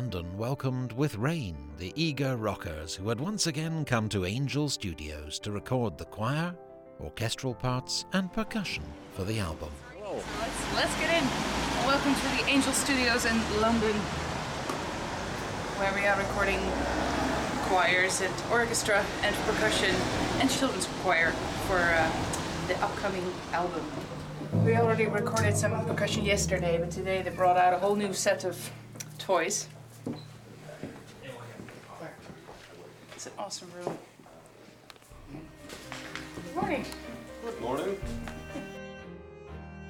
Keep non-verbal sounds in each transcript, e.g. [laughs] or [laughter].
London welcomed with rain the eager rockers who had once again come to Angel Studios to record the choir, orchestral parts, and percussion for the album. Let's, let's get in. Welcome to the Angel Studios in London, where we are recording choirs and orchestra and percussion and children's choir for uh, the upcoming album. We already recorded some percussion yesterday, but today they brought out a whole new set of toys. It's an awesome room. Good morning. Good Morning.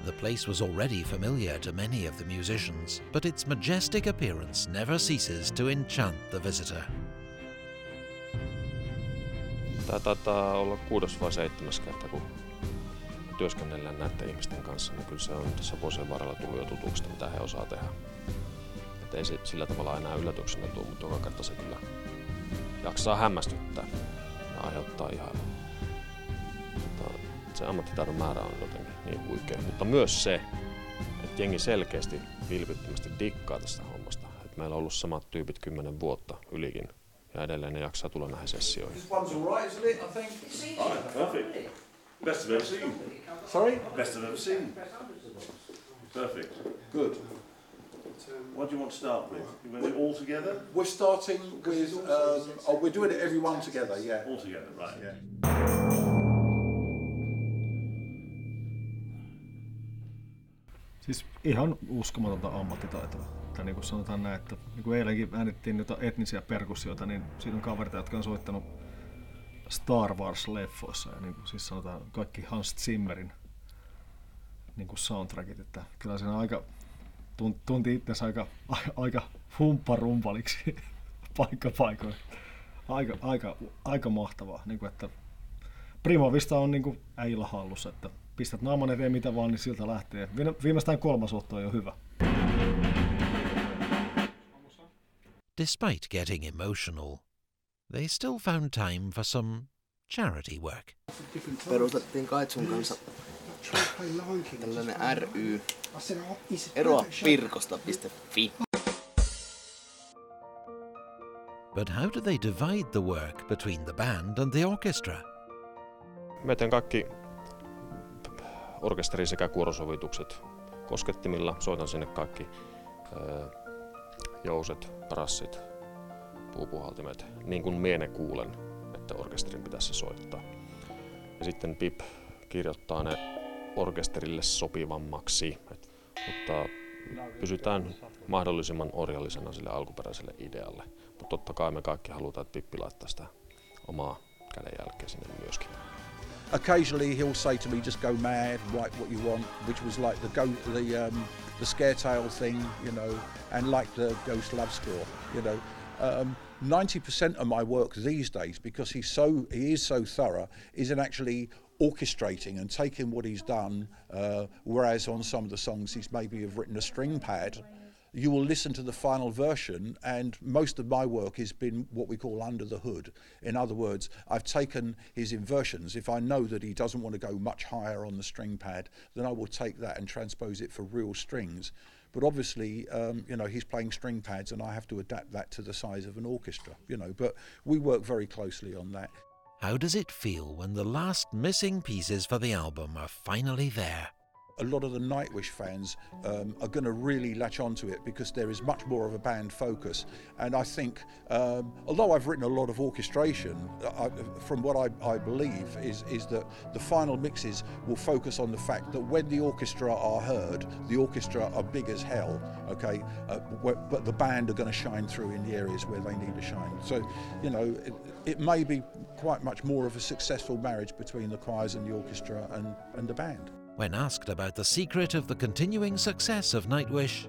The place was already familiar to many of the musicians, but its majestic appearance never ceases to enchant the visitor. Tämä taitaa olla kuudes vai seitsemäs kerta, kun työskennellään näiden ihmisten kanssa, niin kyllä se on tässä vuosien varrella tullut jo tutuksi, mitä he osaa tehdä. Et ei se sillä tavalla enää yllätyksenä tule, mutta joka kerta se kyllä jaksaa hämmästyttää ja aiheuttaa ihan... Mutta se ammattitaidon määrä on jotenkin niin huikea. Mutta myös se, että jengi selkeästi vilpittömästi dikkaa tästä hommasta. Et meillä on ollut samat tyypit kymmenen vuotta ylikin ja edelleen ne jaksaa tulla näihin sessioihin. Best I've ever seen. Sorry. Best I've ever seen. Perfect. Good. What do you want to start with? You want it all together? We're starting with. Um, oh, we're doing it everyone together. Yeah. All together, right. Yeah. Siis ihan uskomatonta ammattitaitoa. Tai niin kuin sanotaan näin, että niin kuin eilenkin äänittiin jotain etnisiä perkussioita, niin siinä on kavereita, jotka on soittanut Star Wars-leffoissa. Ja niin kuin siis sanotaan kaikki Hans Zimmerin niin kuin soundtrackit. Että kyllä siinä aika, tunti itsensä aika, aika humpparumpaliksi [laughs] paikka paikoin. Aika, aika, aika mahtavaa. Niin kuin, että Primovista on niin kuin äijillä hallussa, että pistät naaman eteen mitä vaan, niin siltä lähtee. Viime- Viimeistään kolmas otto on jo hyvä. Despite getting emotional, they still found time for some charity work. perustettiin Kaitsun kanssa tällainen ry eroa pirkosta.fi. But how do they divide the work between the band and the orchestra? Mä teen kaikki orkesteri sekä kuorosovitukset koskettimilla. Soitan sinne kaikki öö, jouset, rassit, puupuhaltimet, niin kuin miene kuulen, että orkesterin pitäisi se soittaa. Ja sitten Pip kirjoittaa ne orkesterille sopivammaksi, Et, mutta pysytään mahdollisimman orjallisena sille alkuperäiselle idealle. Mutta totta kai me kaikki halutaan, että Pippi laittaa sitä omaa kädenjälkeä sinne myöskin. Occasionally, he'll say to me, "Just go mad, write what you want," which was like the go the um, the scare tale thing, you know, and like the Ghost Love Score, you know. Um, 90% of my work these days, because he's so he is so thorough, is in actually orchestrating and taking what he's done. Uh, whereas on some of the songs, he's maybe have written a string pad. You will listen to the final version, and most of my work has been what we call under the hood. In other words, I've taken his inversions. If I know that he doesn't want to go much higher on the string pad, then I will take that and transpose it for real strings. But obviously, um, you know, he's playing string pads, and I have to adapt that to the size of an orchestra. You know, but we work very closely on that. How does it feel when the last missing pieces for the album are finally there? A lot of the Nightwish fans um, are going to really latch onto it because there is much more of a band focus. And I think, um, although I've written a lot of orchestration, I, from what I, I believe is is that the final mixes will focus on the fact that when the orchestra are heard, the orchestra are big as hell. Okay, uh, but the band are going to shine through in the areas where they need to shine. So, you know, it, it may be quite much more of a successful marriage between the choirs and the orchestra and, and the band. When asked about the secret of the continuing success of Nightwish,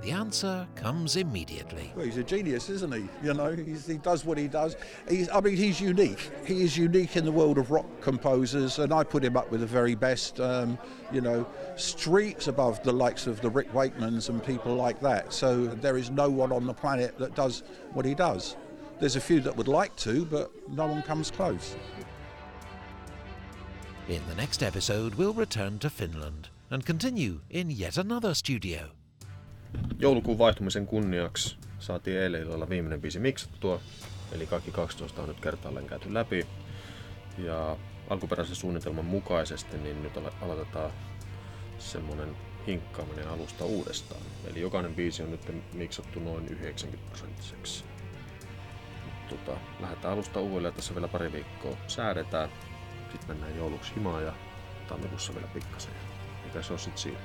the answer comes immediately. Well, he's a genius, isn't he? You know, he does what he does. He's, I mean, he's unique. He is unique in the world of rock composers, and I put him up with the very best. Um, you know, streets above the likes of the Rick Wakemans and people like that. So there is no one on the planet that does what he does. There's a few that would like to, but no one comes close. In the next episode, we'll return to Finland and continue in yet another studio. Joulukuun vaihtumisen kunniaksi saatiin eilen illalla viimeinen biisi miksattua, eli kaikki 12 on nyt kertaalleen käyty läpi. Ja alkuperäisen suunnitelman mukaisesti niin nyt aloitetaan semmonen hinkkaaminen alusta uudestaan. Eli jokainen biisi on nyt miksattu noin 90 prosenttiseksi. Tota, lähdetään alusta uudelleen, tässä vielä pari viikkoa säädetään. Sitten mennään jouluksi himaan ja tammikuussa vielä pikkasen. Mikä se on sitten siinä?